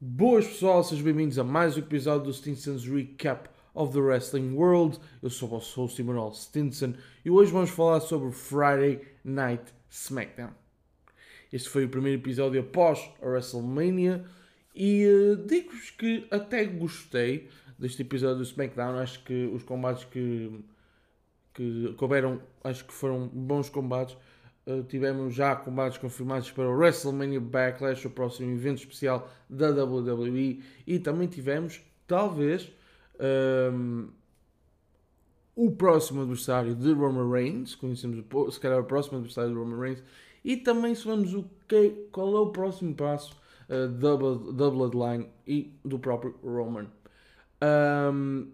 Boas pessoal, sejam bem-vindos a mais um episódio do Stinson's Recap of the Wrestling World. Eu sou o vosso host Emanuel Stinson e hoje vamos falar sobre Friday Night SmackDown. Este foi o primeiro episódio após a WrestleMania e uh, digo-vos que até gostei deste episódio do SmackDown. Acho que os combates que, que couberam, acho que foram bons combates. Uh, tivemos já combates confirmados para o WrestleMania Backlash, o próximo evento especial da WWE, e também tivemos, talvez, um, o próximo adversário de Roman Reigns, conhecemos se calhar o próximo adversário de Roman Reigns, e também sabemos o que, qual é o próximo passo uh, da, da Bloodline e do próprio Roman. Um,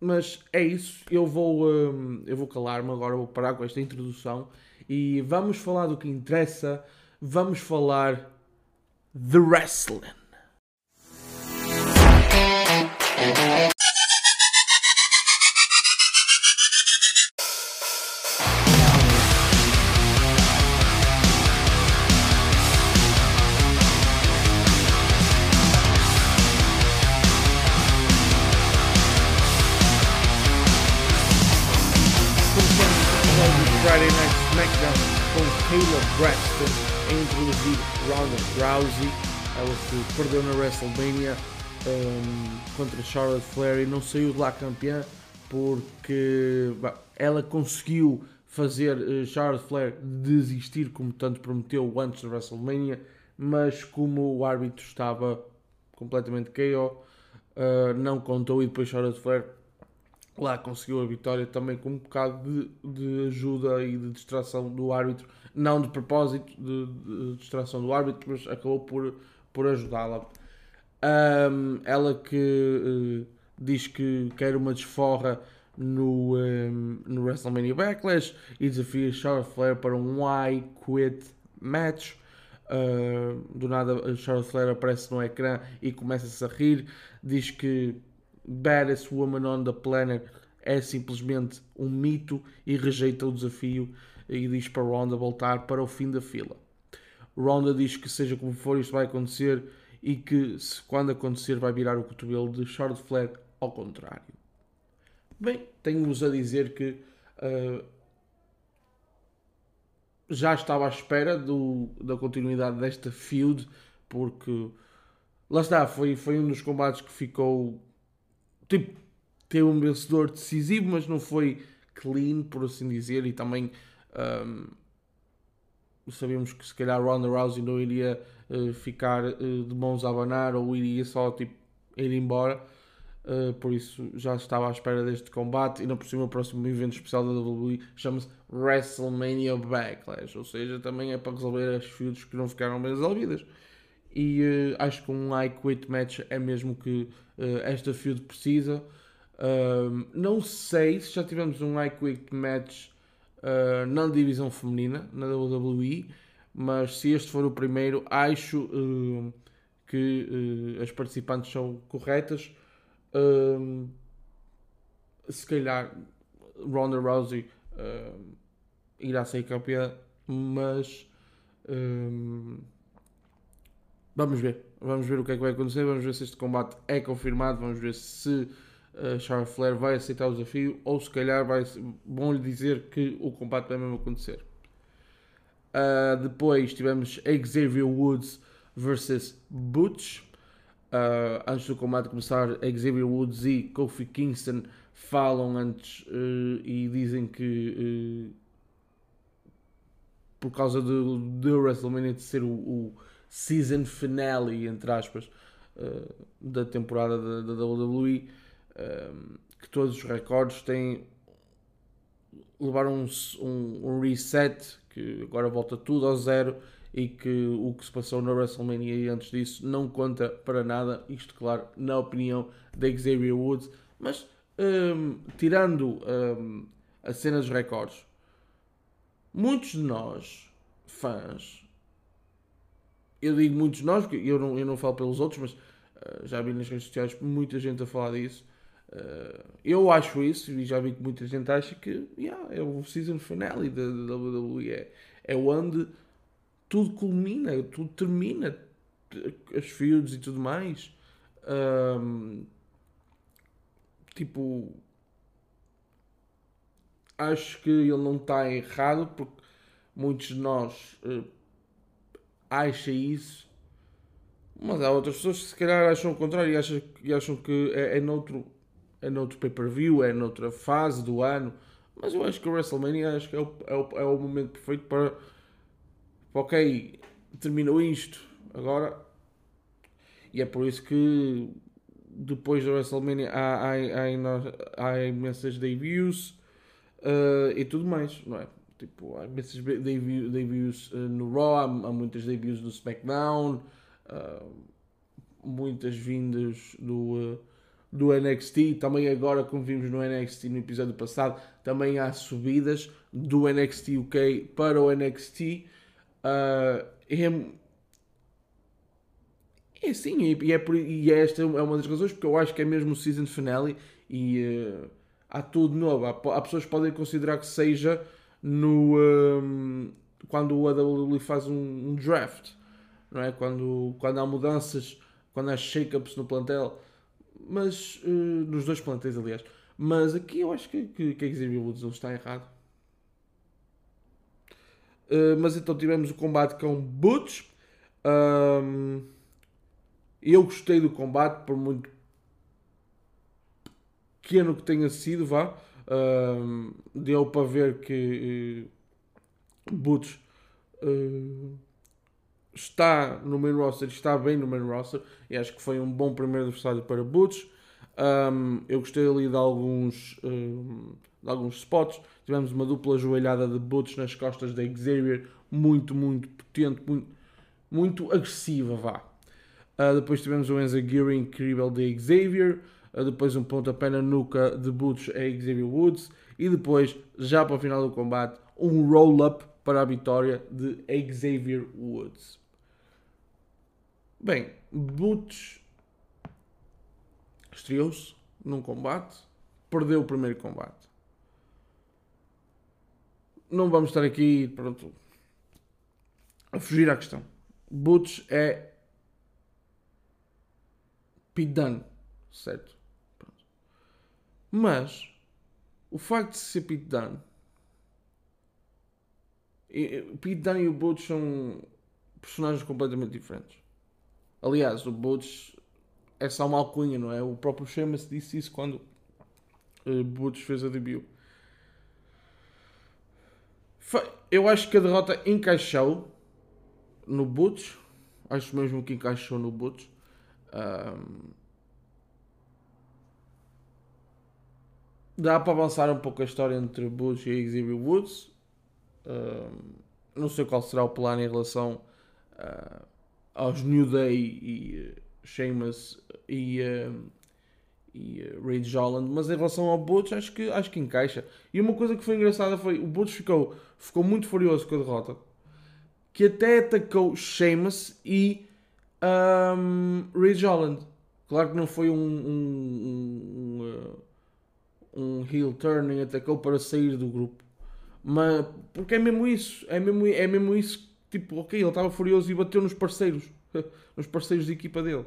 mas é isso, eu vou, um, eu vou calar-me agora, vou parar com esta introdução e vamos falar do que interessa. Vamos falar de wrestling. Rousey, ela que perdeu na WrestleMania um, contra Charlotte Flair e não saiu de lá campeã porque ela conseguiu fazer uh, Charlotte Flair desistir como tanto prometeu antes da WrestleMania, mas como o árbitro estava completamente KO, uh, não contou e depois Charlotte Flair lá conseguiu a vitória também com um bocado de, de ajuda e de distração do árbitro, não de propósito de, de distração do árbitro, mas acabou por, por ajudá-la. Um, ela que uh, diz que quer uma desforra no, um, no WrestleMania Backlash e desafia Charlotte Flair para um I Quit match. Uh, do nada, Charlotte Flair aparece no ecrã e começa-se a rir. Diz que Baddest Woman on the Planet é simplesmente um mito e rejeita o desafio e diz para Ronda voltar para o fim da fila. Ronda diz que seja como for isto vai acontecer e que se, quando acontecer vai virar o cotovelo de Charlotte Flair ao contrário. Bem, tenho-vos a dizer que uh, já estava à espera do, da continuidade desta feud porque lá está, foi, foi um dos combates que ficou tipo, teve um vencedor decisivo, mas não foi clean, por assim dizer, e também um, sabemos que se calhar Ronda Rousey não iria uh, ficar uh, de mãos a abanar ou iria só tipo, ir embora. Uh, por isso já estava à espera deste combate e não por cima o próximo evento especial da WWE chama-se WrestleMania Backlash, ou seja, também é para resolver as feuds que não ficaram bem resolvidas e uh, acho que um I Quit match é mesmo que uh, esta feud precisa. Não sei se já tivemos um I Quit match uh, na divisão feminina, na WWE, mas se este for o primeiro, acho que as participantes são corretas. se calhar Ronda Rousey irá ser campeã, mas Vamos ver. Vamos ver o que é que vai acontecer. Vamos ver se este combate é confirmado. Vamos ver se uh, Charles Flair vai aceitar o desafio ou se calhar vai, vão lhe dizer que o combate vai mesmo acontecer. Uh, depois tivemos Xavier Woods versus Butch. Uh, antes do combate começar, Xavier Woods e Kofi Kingston falam antes uh, e dizem que por causa do, do WrestleMania de ser o, o season finale, entre aspas, da temporada da, da WWE, uh, que todos os recordes têm levaram um, um, um, reset, que agora volta tudo ao zero e que o que se passou na WrestleMania e antes disso não conta para nada, isto claro, na opinião da Xavier Woods, mas um, tirando um, a cena dos recordes, muitos de nós, fãs, eu digo muitos nós, porque eu não, eu não falo pelos outros, mas uh, já vi nas redes sociais muita gente a falar disso. Uh, eu acho isso, e já vi que muita gente acha que yeah, é o season finale da, WWE. É, é onde tudo culmina, tudo termina. as feuds e tudo mais. Um, tipo, acho que ele não está errado porque muitos de nós uh, isso, mas há outras pessoas que se calhar acham o contrário e acham, e acham que é, é noutro, é noutro pay-per-view, é noutra fase do ano. Mas eu acho que o WrestleMania acho que é o, é o, é o momento perfeito para, ok, terminou isto, agora. E é por isso que depois da WrestleMania há, há, há, há imensas debuts uh, e tudo mais, não é? Tipo, há imensas debuts, debuts uh, no Raw, há, há muitas debuts no SmackDown, uh, muitas vindas do, do NXT. Também agora, como vimos no NXT no episódio passado, também há subidas do NXT UK para o NXT. Uh, é, é sim, e, é por, e esta é uma das razões porque eu acho que é mesmo o season finale e uh, há tudo novo. Há, há, pessoas que podem considerar que seja no um, quando o WWE faz um, um, draft, não é? Quando, quando há mudanças, quando há shake-ups no plantel, mas uh, nos dois plantéis, aliás. Mas aqui eu acho que, que, que a Xavier Woods não está errado. Uh, mas então tivemos o combate com Butch. Um, eu gostei do combate, por muito pequeno que tenha sido, vá. Um, deu para ver que uh, Butch uh, está no main roster, está bem no main roster, e acho que foi um bom primeiro adversário para Butch. Um, eu gostei ali de alguns, um, de alguns spots. Tivemos uma dupla joelhada de Butch nas costas da Xavier, muito, muito potente, muito, muito agressiva, vá. Uh, depois tivemos o Enza Geary incrível de Xavier. Uh, depois um pontapé na nuca de Butch a Xavier Woods. E depois, já para o final do combate, um roll-up para a vitória de Xavier Woods. Bem, Butch estreou-se num combate, perdeu o primeiro combate. Não vamos estar aqui, pronto, a fugir à questão. Butch é Dunne, certo? Pronto. Mas o facto de ser Pete Dunne e o Butch são personagens completamente diferentes. Aliás, o Butch é só uma alcunha, não é? O próprio Sheamus disse isso quando uh, Butch fez a debut. Eu acho que a derrota encaixou no Butch. Acho mesmo que encaixou no Butch. Um, dá para avançar um pouco a história entre Butch e Xavier Woods. Um, não sei qual será o plano em relação uh, aos New Day e uh, Sheamus e, uh, e uh, Rage Holland, mas em relação ao Butch acho que, acho que encaixa. E uma coisa que foi engraçada foi o Butch ficou, ficou muito furioso com a derrota, que até atacou Sheamus e um, Ridge Holland. Claro que não foi um, um, um, um heel turning, atacou para sair do grupo. Mas, porque é mesmo isso, é mesmo, é mesmo isso. Tipo, ok, ele estava furioso e bateu nos parceiros, nos parceiros de equipa dele.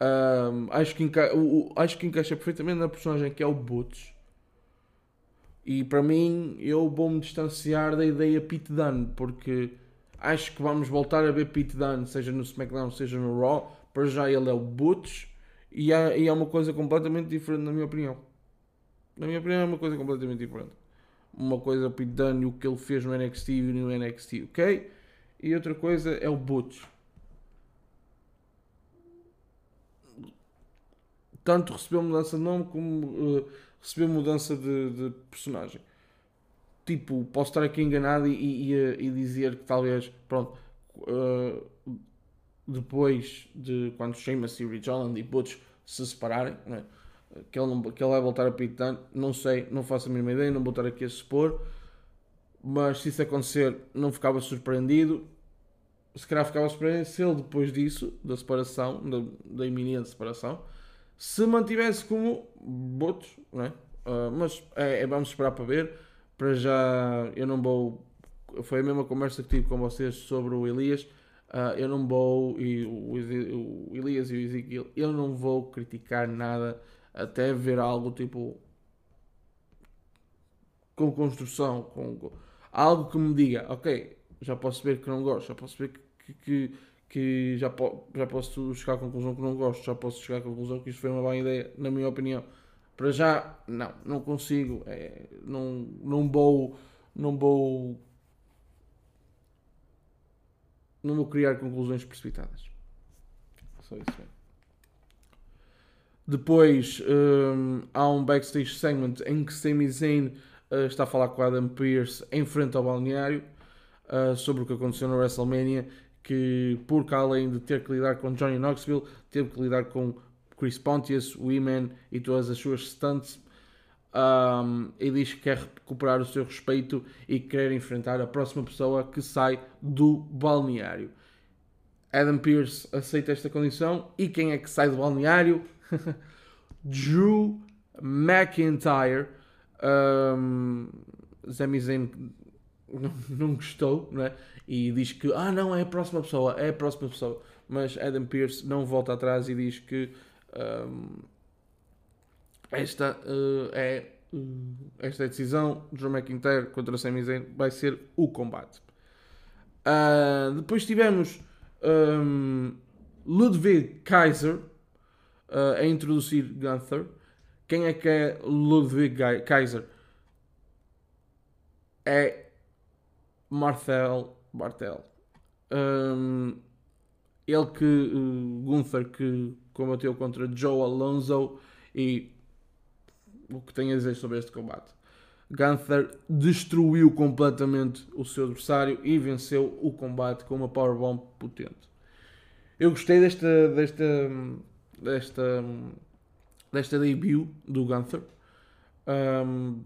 Um, acho, que enca o, acho que encaixa perfeitamente na personagem que é o Butch. E para mim, eu vou-me distanciar da ideia Pete Dunne, porque Acho que vamos voltar a ver Pete Dunne, seja no SmackDown, seja no Raw. Para já ele é o Butch e é, e é uma coisa completamente diferente, na minha opinião. Na minha opinião, é uma coisa completamente diferente. Uma coisa o Pete Dunne e o que ele fez no NXT e no NXT, ok? E outra coisa é o Butch. Tanto recebeu mudança de nome como uh, recebeu mudança de, de personagem tipo, posso estar aqui enganado e, e, e dizer que talvez, pronto, uh, depois de quando Sheamus e Rich Holland e Butch se separarem, né, que, ele não, que ele vai voltar a Pete não sei, não faço a mínima ideia, não vou estar aqui a supor, mas se isso acontecer, não ficava surpreendido. Se calhar ficava surpreendido se ele, depois disso, da separação, da, da iminente separação, se mantivesse como Butch, né? Uh, mas é, é, vamos esperar para ver para já eu não vou. Foi a mesma conversa que tive com vocês sobre o Elias. Uh, eu não vou, e o, o, Elias e o Ezequiel, eu não vou criticar nada até ver algo tipo com construção, com algo que me diga, ok, já posso ver que não gosto, já posso ver que, que, que já, po, já posso chegar à conclusão que não gosto, já posso chegar à conclusão que isto foi uma boa ideia, na minha opinião. Para já, não, não consigo, é, não, não vou, não vou, não vou criar conclusões precipitadas. Só isso mesmo. Depois um, há um backstage segment em que Sami Zayn uh, está a falar com Adam Pearce em frente ao balneário uh, sobre o que aconteceu no WrestleMania, que porque além de ter que lidar com Johnny Knoxville, teve que lidar com Chris Pontius, Women e todas as suas stunts. Um, e diz que quer recuperar o seu respeito e quer enfrentar a próxima pessoa que sai do balneário. Adam Pearce aceita esta condição e quem é que sai do balneário? Drew McIntyre. Um, Sami Zayn não, não gostou, não é? E diz que, ah, não, é a próxima pessoa, é a próxima pessoa. Mas Adam Pearce não volta atrás e diz que um, esta uh, é uh, esta é a decisão. Drew McIntyre contra Sami Zayn vai ser o combate. Uh, depois tivemos um, Ludwig Kaiser uh, a introduzir Gunther. Quem é que é Ludwig Kaiser? É Marcel Bartel. Um, ele que uh, Gunther que combateu contra Joe Alonso e o que tem a dizer sobre este combate. Gunther destruiu completamente o seu adversário e venceu o combate com uma powerbomb potente. Eu gostei desta, desta desta, desta debut do Gunther. Um,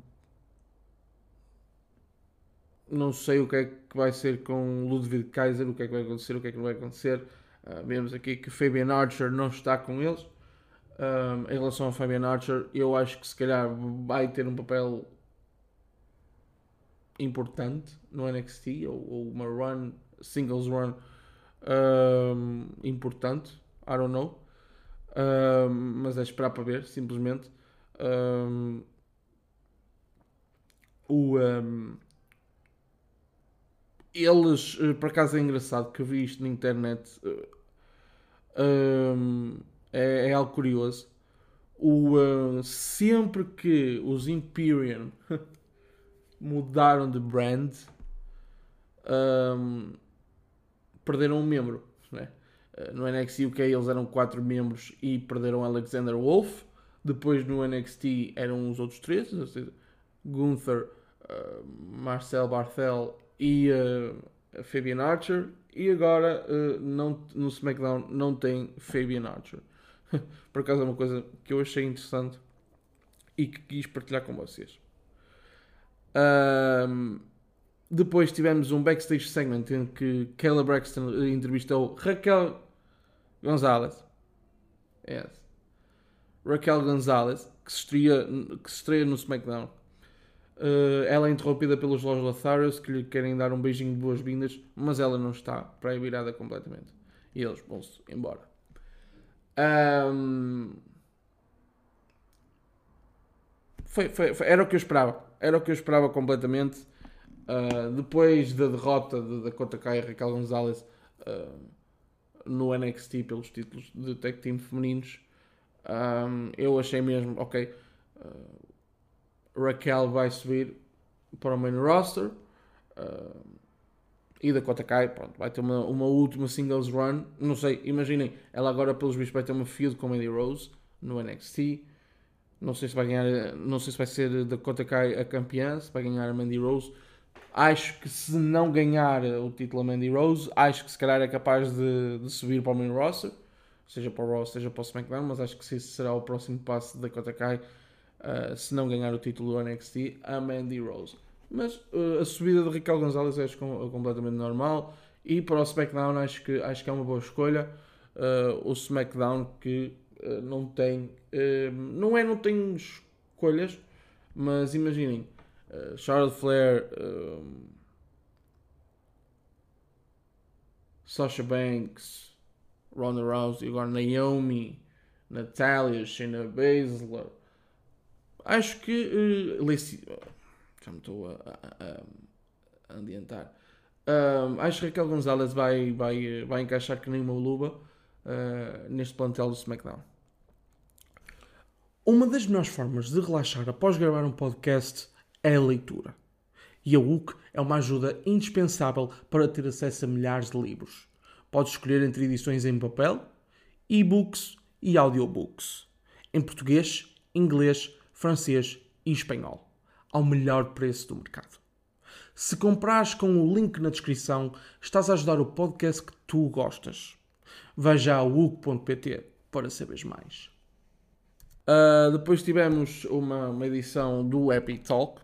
não sei o que é que vai ser com Ludwig Kaiser, o que é que vai acontecer, o que é que não vai acontecer. Uh, vemos aqui que Fabian Archer não está com eles. Um, em relação a Fabian Archer, eu acho que se calhar vai ter um papel importante no NXT ou, ou uma run, singles run um, importante. I don't know mas é esperar para ver, simplesmente. Um, o, um, eles, eh, por acaso é engraçado que eu vi isto na internet, é, é, algo curioso. O, uh, sempre que os Imperium mudaram de brand, um, perderam um membro. Né? Eh, no NXT UK eles eram 4 membros e perderam Alexander Wolf. Depois no NXT eram os outros três, ou seja, Gunther, uh, Marcel Barthel e uh, Fabian Archer. E agora uh, não, no SmackDown não tem Fabian Archer. Por acaso é uma coisa que eu achei interessante e que quis partilhar com vocês. Um, depois tivemos um backstage segment em que Kayla Braxton entrevistou Raquel Gonzalez. Yes. Raquel Gonzalez, que se estreia, que se estreia no SmackDown. Uh, ela é interrompida pelos Los Lotharios que lhe querem dar um beijinho de boas-vindas, mas ela não está, para virada completamente. E eles vão-se embora. Um... Foi, foi, foi, era o que eu esperava. Era o que eu esperava completamente. Uh, depois da derrota de Dakota Kai e Raquel Gonzalez uh, no NXT pelos títulos de tag team femininos, um, eu achei mesmo, ok, uh, Raquel vai subir para o main roster e Dakota Kai pronto, vai ter uma, uma última singles run. Não sei, imaginem, ela agora pelos vistos vai ter uma feud com Mandy Rose no NXT. Não sei se vai ganhar, não sei se vai ser Dakota Kai a campeã, se vai ganhar a Mandy Rose Acho que se não ganhar o título a Mandy Rose, acho que se calhar é capaz de, de subir para o main roster, seja para o Raw, seja para o SmackDown, mas acho que esse será o próximo passo da Dakota Kai, uh, se não ganhar o título do NXT, a Mandy Rose. Mas uh, a subida de Raquel Gonzalez acho com, completamente normal, e para o SmackDown acho que, acho que é uma boa escolha. O SmackDown que não tem, não é não tem escolhas, mas imaginem, Charlotte Flair, Sasha Banks, Ronda Rousey, agora Naomi, Natalia, Shayna Baszler. Acho que uh, Lacey, já me estou a, a, a adiantar. Acho que Raquel Gonzalez vai, vai, vai encaixar que nem uma luva uh, neste plantel do SmackDown. Uma das melhores formas de relaxar após gravar um podcast é a leitura. E a UC é uma ajuda indispensável para ter acesso a milhares de livros. Podes escolher entre edições em papel, e-books e audiobooks, em português, inglês, francês e espanhol, ao melhor preço do mercado. Se comprares com o link na descrição, estás a ajudar o podcast que tu gostas. Veja a UC.pt para saberes mais. Uh, depois tivemos uma, uma, edição do Epic Talk.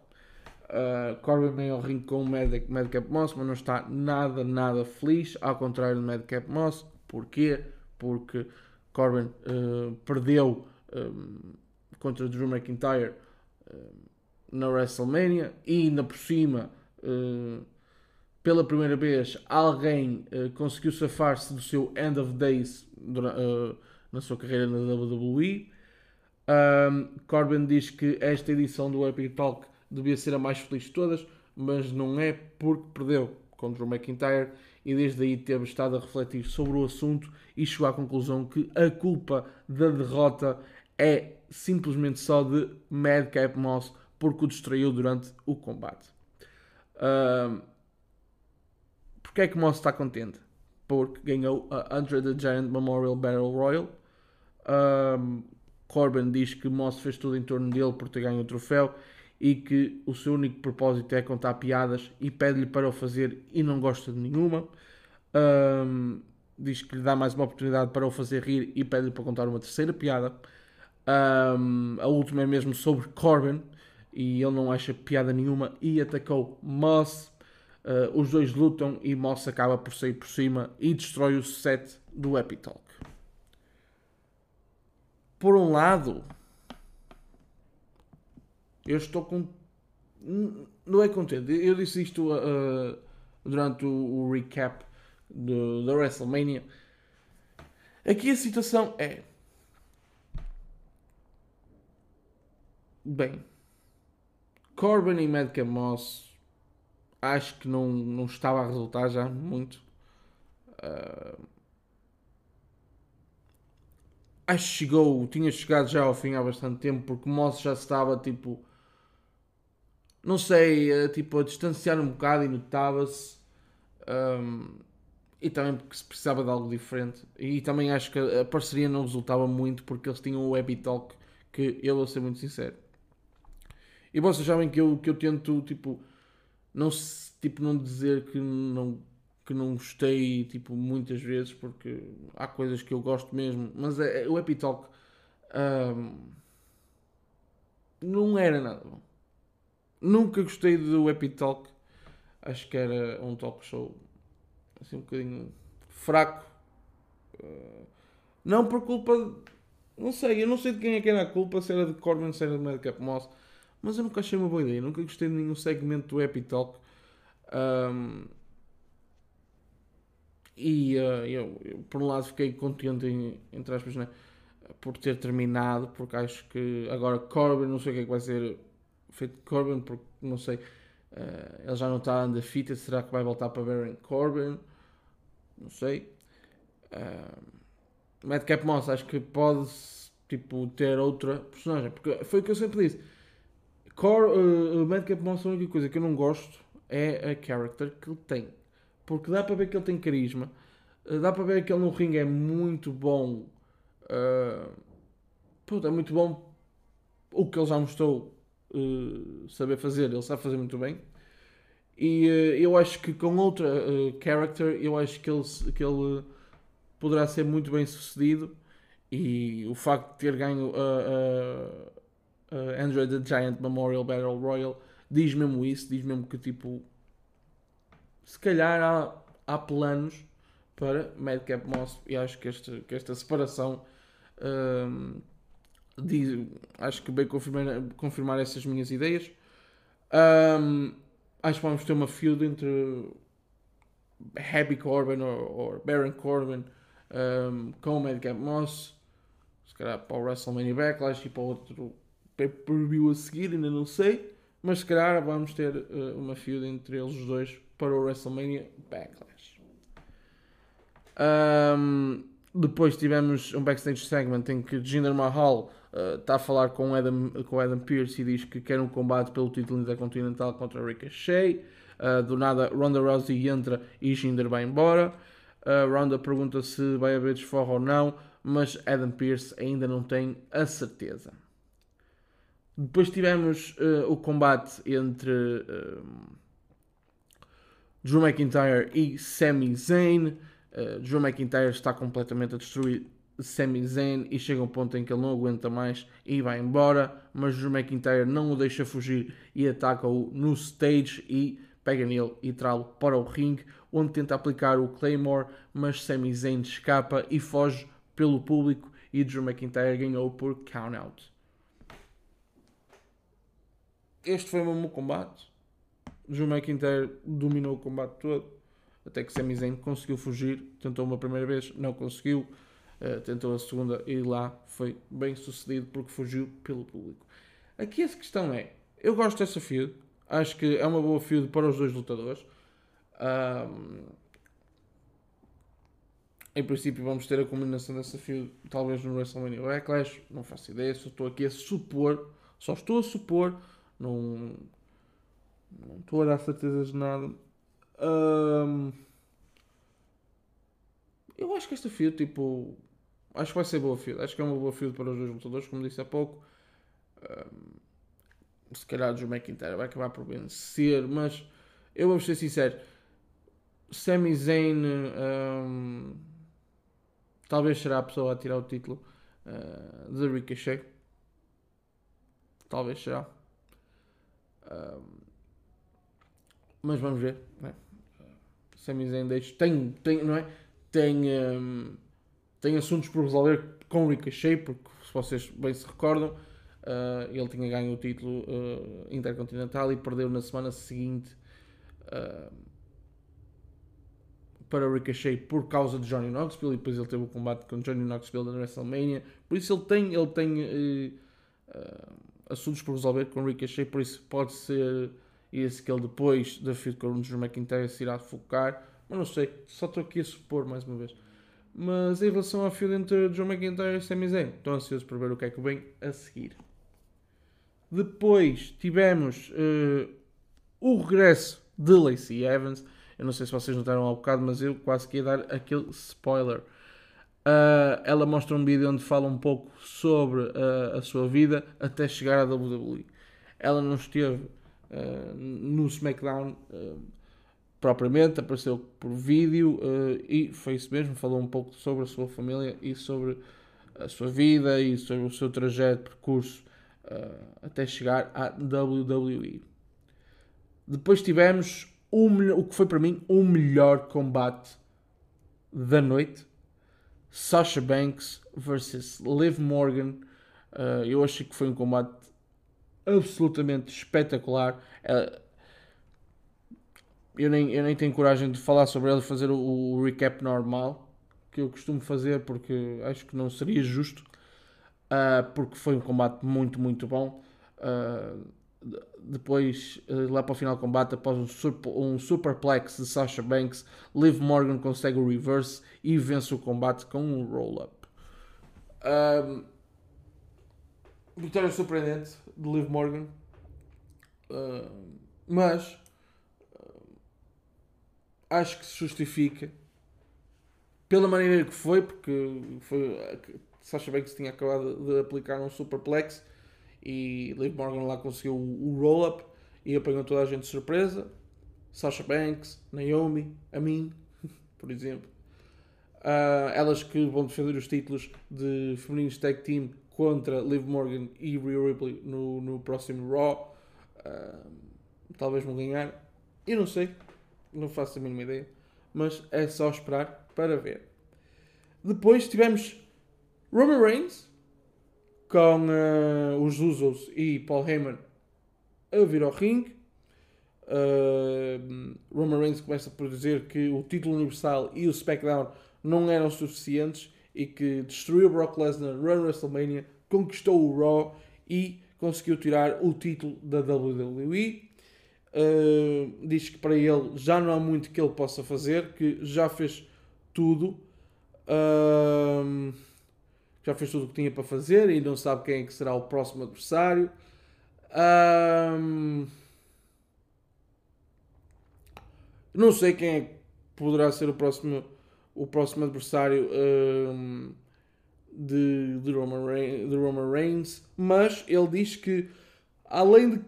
Uh, Corbin meio ao ringue com o Mad Madcap Moss, mas não está nada, nada feliz, ao contrário do Madcap Moss. Porquê? Porque Corbin uh, perdeu um, contra Drew McIntyre na WrestleMania e ainda por cima, pela primeira vez, alguém conseguiu safar-se do seu End of Days na sua carreira na WWE. Corbin diz que esta edição do Epic Talk devia ser a mais feliz de todas, mas não é porque perdeu contra o McIntyre e desde aí teve estado a refletir sobre o assunto e chegou à conclusão que a culpa da derrota é simplesmente só de Madcap Moss porque o distraiu durante o combate. Um, Porquê é que Moss está contente? Porque ganhou a Andre the Giant Memorial Battle Royal. Corbin diz que Moss fez tudo em torno dele por ter ganho o troféu e que o seu único propósito é contar piadas e pede-lhe para o fazer e não gosta de nenhuma. Um, diz que lhe dá mais uma oportunidade para o fazer rir e pede-lhe para contar uma terceira piada. Um, a última é mesmo sobre Corbin e ele não acha piada nenhuma e atacou Moss. Uh, os dois lutam e Moss acaba por sair por cima e destrói o set do Epic Talk por um lado, eu estou com. Não é contente. Eu disse isto uh, durante o, recap da WrestleMania. Aqui a situação é. Bem, Corbin e Madcap Moss acho que não, não estava a resultar já muito. Uh, acho que chegou, tinha chegado já ao fim há bastante tempo, porque Moss já estava tipo, não sei, tipo a distanciar um bocado e notava-se. Um, e também porque se precisava de algo diferente. E também acho que a parceria não resultava muito porque eles tinham o Happy Talk que eu vou ser muito sincero. E vocês sabem que eu, que eu tento, tipo, não, tipo, não dizer que não que não gostei tipo, muitas vezes, porque há coisas que eu gosto mesmo, mas é, é o Epitalk um, não era nada bom. Nunca gostei do Epitalk, acho que era um talk show assim um bocadinho fraco. Uh, não por culpa. Não sei, eu não sei de quem é que era a culpa, se era de Corbin, se era de Madcap Moss, mas eu nunca achei uma boa ideia, nunca gostei de nenhum segmento do Epitalk. Um, e uh, eu, eu, por um lado, fiquei contente, em, entre aspas, né, por ter terminado, porque acho que agora Corbin, não sei o que é que vai ser feito de Corbin, porque não sei, uh, ele já não está undefeated, será que vai voltar para Baron Corbin? Não sei. Uh, Madcap Moss, acho que pode tipo, ter outra personagem, porque foi o que eu sempre disse. Cor, uh, Madcap Moss, a única coisa que eu não gosto é a character que ele tem porque dá para ver que ele tem carisma, eh, dá para ver que ele no ringue é muito bom. Uh, puta, é muito bom o que ele já mostrou uh, saber fazer, ele sabe fazer muito bem. E uh, eu acho que com outra uh, character, eu acho que ele, que ele poderá ser muito bem sucedido. E o facto de ter ganho a uh, uh, Android the Giant Memorial Battle Royal diz mesmo isso, diz mesmo que tipo se calhar há, há planos para Madcap Moss e acho que, que esta separação um, diz, acho que veio confirmar, confirmar essas minhas ideias. Um, acho que vamos ter uma feud entre Happy Corbin ou, Baron Corbin um, com o Madcap Moss, se calhar para o WrestleMania Backlash e para outro pay-per-view a seguir, ainda não sei, mas se calhar vamos ter uh, uma feud entre eles os dois para o WrestleMania Backlash. Um, depois tivemos um backstage segment em que Jinder Mahal está uh, a falar com Adam, com Adam Pearce e diz que quer um combate pelo título intercontinental contra Ricochet. Uh, do nada, Ronda Rousey entra e Jinder vai embora. Uh, Ronda pergunta se vai haver desforra ou não, mas Adam Pearce ainda não tem a certeza. Depois tivemos uh, o combate entre uh, Drew McIntyre e Sami Zayn. Uh, Drew McIntyre está completamente a destruir Sami Zayn e chega um ponto em que ele não aguenta mais e vai embora, mas Drew McIntyre não o deixa fugir e ataca-o no stage e pega nele e traz-lo para o ringue, onde tenta aplicar o Claymore, mas Sami Zayn escapa e foge pelo público e Drew McIntyre ganhou por count-out. Este foi o meu combate. Drew McIntyre dominou o combate todo, até que Sami Zayn conseguiu fugir, tentou uma primeira vez, não conseguiu, uh, tentou a segunda e lá foi bem sucedido porque fugiu pelo público. Aqui a questão é, eu gosto dessa feud, Acho que é uma boa feud para os dois lutadores. Um, em princípio vamos ter a combinação dessa feud talvez no WrestleMania Backlash, não faço ideia, só estou aqui a supor, só estou a supor, não, não estou a dar certezas de nada. Eu acho que esta feud, tipo, acho que vai ser boa feud, acho que é uma boa feud para os dois lutadores, como disse há pouco. Se calhar o Drew McIntyre vai acabar por vencer, mas eu vou ser sincero, Sami Zayn talvez será a pessoa a tirar o título uh, de Ricochet. Talvez será. Um, mas vamos ver. Né? Sami Zayn tem, tem, não é? tem, um, tem assuntos por resolver com Ricochet, porque se vocês bem se recordam, Uh, ele tinha ganho o título uh, intercontinental e perdeu na semana seguinte uh, para Ricochet por causa de Johnny Knoxville e depois ele teve o combate com Johnny Knoxville na WrestleMania. Por isso ele tem, ele tem assuntos por resolver com Ricochet, por isso pode ser esse que ele depois da feud com o Drew McIntyre se irá focar. Mas não sei, só estou aqui a supor mais uma vez. Mas em relação ao feud entre Drew McIntyre e Sami Zayn, estou ansioso por ver o que é que vem a seguir. Depois tivemos uh, o regresso de Lacey Evans. Eu não sei se vocês notaram há um bocado, mas eu quase que ia dar aquele spoiler. Uh, ela mostra um vídeo onde fala um pouco sobre uh, a sua vida até chegar à WWE. Ela não esteve no SmackDown propriamente, apareceu por vídeo e foi isso mesmo. Falou um pouco sobre a sua família e sobre a sua vida e sobre o seu trajeto, percurso uh, até chegar à WWE. Depois tivemos o que foi para mim o melhor combate da noite. Sasha Banks versus Liv Morgan. Uh, eu achei que foi um combate absolutamente espetacular. Uh, eu, nem, eu nem tenho coragem de falar sobre ele, fazer o, o recap normal que eu costumo fazer porque acho que não seria justo uh, porque foi um combate muito, muito bom. Depois, uh, lá para o final do combate, após um, super, um superplex de Sasha Banks, Liv Morgan consegue o reverse e vence o combate com um roll-up. Um, vitória surpreendente de Liv Morgan, uh, mas acho que se justifica pela maneira que foi, porque foi Sasha Banks tinha acabado de aplicar um superplex e Liv Morgan lá conseguiu o roll-up e apanhou toda a gente de surpresa. Sasha Banks, Naomi, a mim, por exemplo. Uh, elas que vão defender os títulos de femininos tag team contra Liv Morgan e Rhea Ripley no, no próximo Raw. Uh, talvez vão ganhar. Eu não sei, não faço a mínima ideia, mas é só esperar para ver. Depois tivemos Roman Reigns com uh, os Usos e Paul Heyman a vir ao ringue. Uh, Roman Reigns começa por dizer que o título universal e o SmackDown não eram suficientes e que destruiu Brock Lesnar no WrestleMania, conquistou o Raw e conseguiu tirar o título da WWE. Uh, diz que para ele já não há muito que ele possa fazer, que já fez tudo. Uh, já fez tudo o que tinha para fazer e não sabe quem é que será o próximo adversário. Um, não sei quem é que poderá ser o próximo, o próximo adversário um, de, de, Roman Reigns, de Roman Reigns, mas ele diz que além de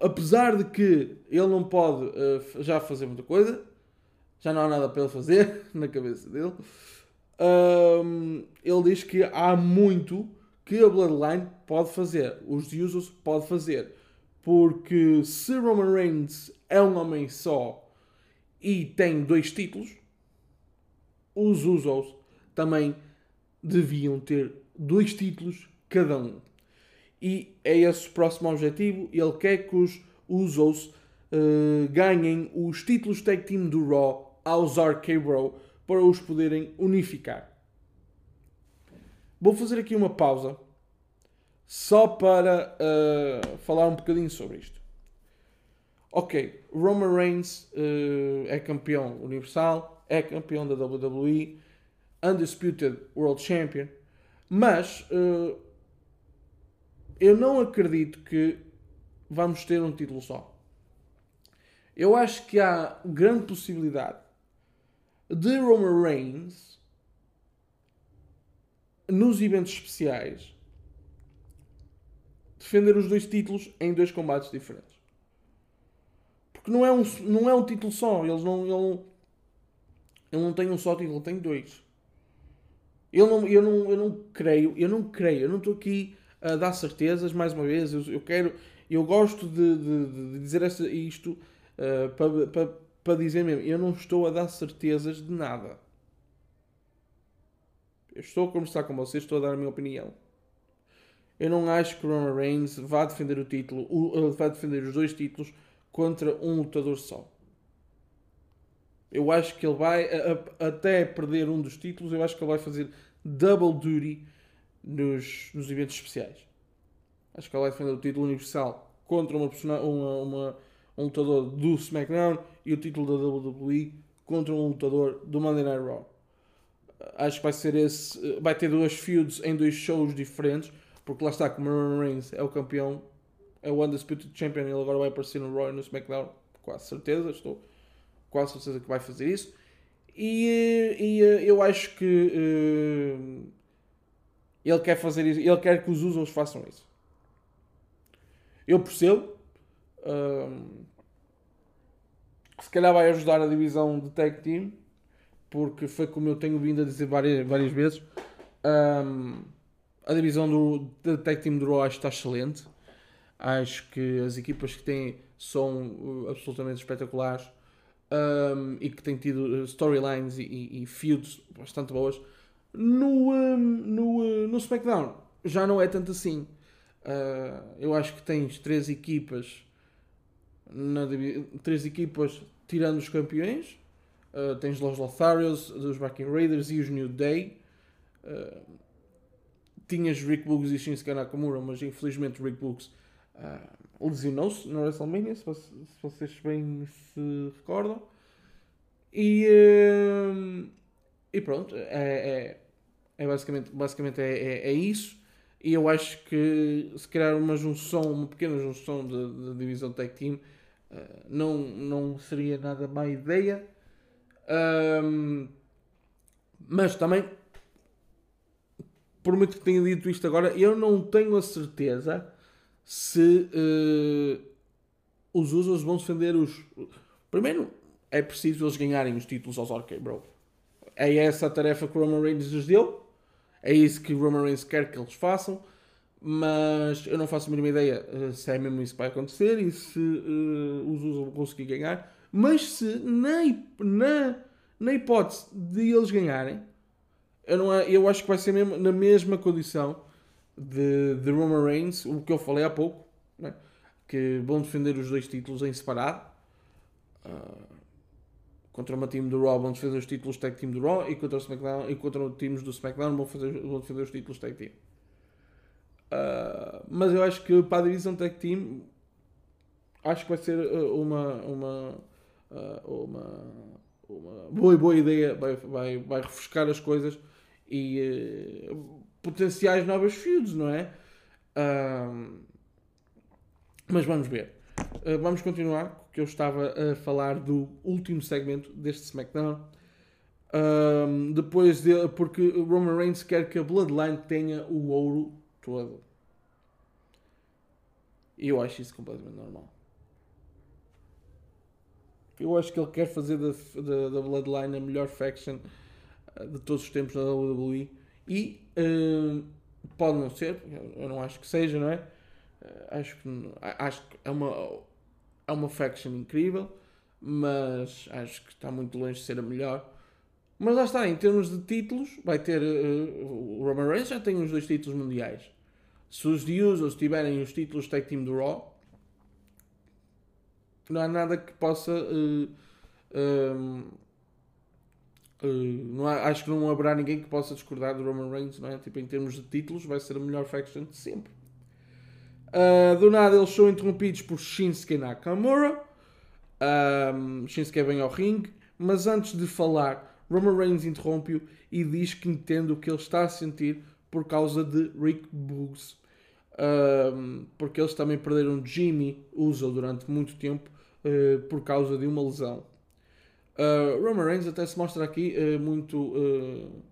apesar de que ele não pode uh, já fazer muita coisa, já não há nada para ele fazer na cabeça dele um, ele diz que há muito que a Bloodline pode fazer, os Usos pode fazer, porque se Roman Reigns é um homem só e tem dois títulos, os Usos também deviam ter dois títulos cada um. E é esse o próximo objetivo. Ele quer que os Usos uh, ganhem os títulos Tag Team do Raw aos RK-Bro para os poderem unificar. Vou fazer aqui uma pausa só para uh, falar um bocadinho sobre isto. Ok, Roman Reigns uh, é campeão universal, é campeão da WWE, Undisputed World Champion, mas uh, eu não acredito que vamos ter um título só. Eu acho que há grande possibilidade de Roman Reigns nos eventos especiais defender os dois títulos em dois combates diferentes. Porque não é um, não é um título só. Eles não, ele, não, ele não tem um só título, tem dois. Eu não, eu, não, eu não creio, eu não creio, eu não estou aqui a dar certezas, mais uma vez, eu, eu quero, eu gosto de, de, de dizer esta, isto uh, para, para para dizer mesmo, eu não estou a dar certezas de nada. Eu estou a conversar com vocês, estou a dar a minha opinião. Eu não acho que Roman Reigns vá defender o título, vá defender os dois títulos contra um lutador só. Eu acho que ele vai, até perder um dos títulos, eu acho que ele vai fazer double duty nos, nos eventos especiais. Acho que ele vai defender o título universal contra uma, uma, uma um lutador do SmackDown e o título da WWE contra um lutador do Monday Night Raw. Acho que vai ser esse. Vai ter duas feuds em dois shows diferentes, porque lá está, como Roman Reigns é o campeão, é o Undisputed Champion, ele agora vai aparecer no Raw e no SmackDown, quase certeza, estou quase certeza que vai fazer isso. E, e eu acho que uh, ele quer fazer isso, ele quer que os Usos façam isso. Eu percebo, um, se calhar vai ajudar a divisão de tag team, porque foi como eu tenho vindo a dizer várias, várias vezes. Um, a divisão do, de tag team do Raw está excelente. Acho que as equipas que têm são uh, absolutamente espetaculares um, e que têm tido storylines e, e, e, feuds bastante boas. No, um, no, uh, no SmackDown já não é tanto assim. Uh, eu acho que tens três equipas na, três equipas tirando os campeões. Uh, tens os Lotharios, os Viking Raiders e os New Day. Uh, tinhas Rick Boogs e Shinsuke Nakamura, mas infelizmente Rick Boogs uh, lesionou-se no WrestleMania, se, se, vocês bem se recordam. E, uh, e pronto, é, é, é, basicamente, basicamente é, é, é, isso. E eu acho que se calhar uma junção, uma pequena junção da divisão Tag Team eh, não, não seria nada má ideia. Um, mas também, por muito que tenha dito isto agora, eu não tenho a certeza se uh, os Usos vão defender os. Primeiro, é preciso eles ganharem os títulos aos RK Bro. É essa a tarefa que o Roman Reigns lhes deu. É isso que o Roman Reigns quer que eles façam mas eu não faço a mínima ideia uh, se é mesmo isso que vai acontecer e se uh, os Usos vão conseguir ganhar. Mas se na, na, na hipótese de eles ganharem, eu, não, eu acho que vai ser mesmo na mesma condição de, de Roman Reigns, o que eu falei há pouco, né? que vão defender os dois títulos em separado. Uh, contra uma time do Raw vão defender os títulos tag team do Raw e contra o SmackDown e contra os times do SmackDown vão, fazer, vão defender os títulos tag team. Uh, mas eu acho que para a divisão tag team acho que vai ser uma uma uma, uma boa boa ideia vai, vai, vai refrescar as coisas e uh, potenciais novas feuds, não é? Uh, mas vamos ver. Uh, vamos continuar, que eu estava a falar do último segmento deste SmackDown. depois de, porque Roman Reigns quer que a Bloodline tenha o ouro todo. Eu acho isso completamente normal. Eu acho que ele quer fazer da, da, da Bloodline a melhor faction uh, de todos os tempos da WWE. E uh, pode não ser, eu não acho que seja, não é? Uh, acho, que, acho que é uma, é uma faction incrível, mas acho que está muito longe de ser a melhor. Mas lá está, em termos de títulos, vai ter. Uh, o Roman Reigns já tem os dois títulos mundiais. Se os The Usos tiverem os títulos Tag Team do Raw, não há nada que possa. Uh, uh, não há, acho que não haverá ninguém que possa discordar do Roman Reigns, não é? Tipo, em termos de títulos, vai ser a melhor faction de sempre. Do nada eles são interrompidos por Shinsuke Nakamura. Um, Shinsuke vem ao ringue, mas antes de falar, Roman Reigns interrompe-o e diz que entende o que ele está a sentir por causa de Rick Boogs. Um, porque eles também perderam Jimmy Uso durante muito tempo uh, por causa de uma lesão. Uh, Roman Reigns até se mostra aqui uh, muito uh,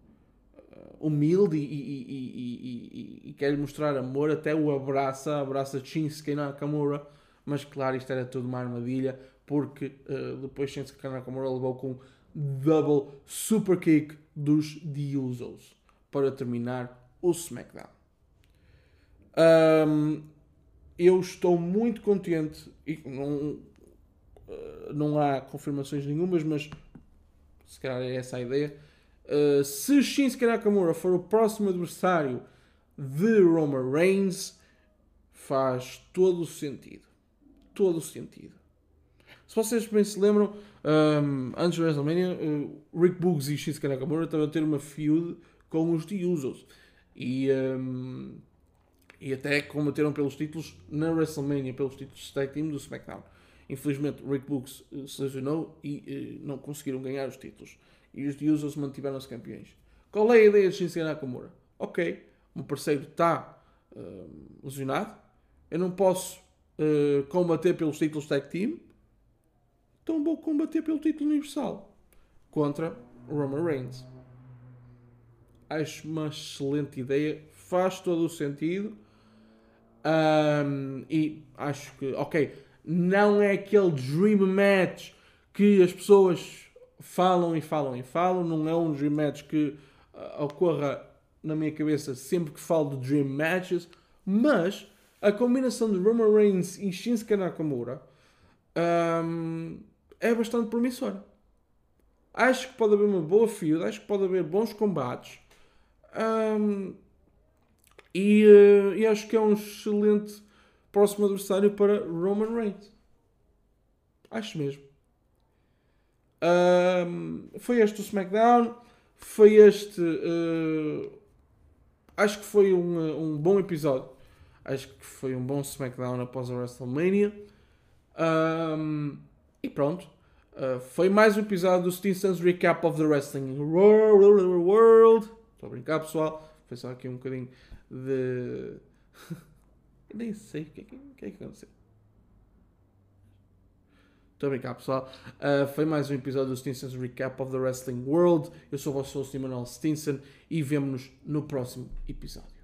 humilde e, e, e, e, quer mostrar amor, até o abraça, abraça Shinsuke Nakamura, mas claro, isto era tudo uma armadilha, porque depois Shinsuke Nakamura levou com double super kick dos The Usos para terminar o SmackDown. Um, eu estou muito contente e não, eh, não há confirmações nenhumas, mas se calhar é essa a ideia. Uh, se Shinsuke Nakamura for o próximo adversário de Roman Reigns, faz todo o sentido. Todo o sentido. Se vocês bem se lembram, um, antes do WrestleMania, uh, Rick Boogs e Shinsuke Nakamura estavam a ter uma feud com os The Usos. E, um, e até combateram pelos títulos na WrestleMania, pelos títulos de tag team do SmackDown. Infelizmente, Rick Books eh, se lesionou e uh, não conseguiram ganhar os títulos. E os Usos mantiveram-se campeões. Qual é a ideia de Shinsuke Nakamura? Ok, o meu parceiro está uh, lesionado, eu não posso uh, combater pelos títulos tag team, então vou combater pelo título universal contra Roman Reigns. Acho uma excelente ideia, faz todo o sentido. Um, e acho que, ok, não é aquele dream match que as pessoas falam e falam e falam, não é um dream match que uh, ocorra na minha cabeça sempre que falo de dream matches, mas a combinação de Roman Reigns e Shinsuke Nakamura um, é bastante promissora. Acho que pode haver uma boa feud, acho que pode haver bons combates um, e, uh, e acho que é um excelente próximo adversário para Roman Reigns. Acho mesmo. Um, foi este o SmackDown. Foi este. Uh, acho que foi um, um bom episódio. Acho que foi um bom SmackDown após a WrestleMania. Um, e pronto. Uh, foi mais um episódio do Stinson's Recap of the Wrestling World. Estou a brincar, pessoal. Foi só aqui um bocadinho de. Nem sei o que, é que, que, é que aconteceu. Estou a brincar, pessoal. Uh, foi mais um episódio do Stinson's Recap of the Wrestling World. Eu sou o vosso host Emanuel Stinson e vemo-nos no próximo episódio.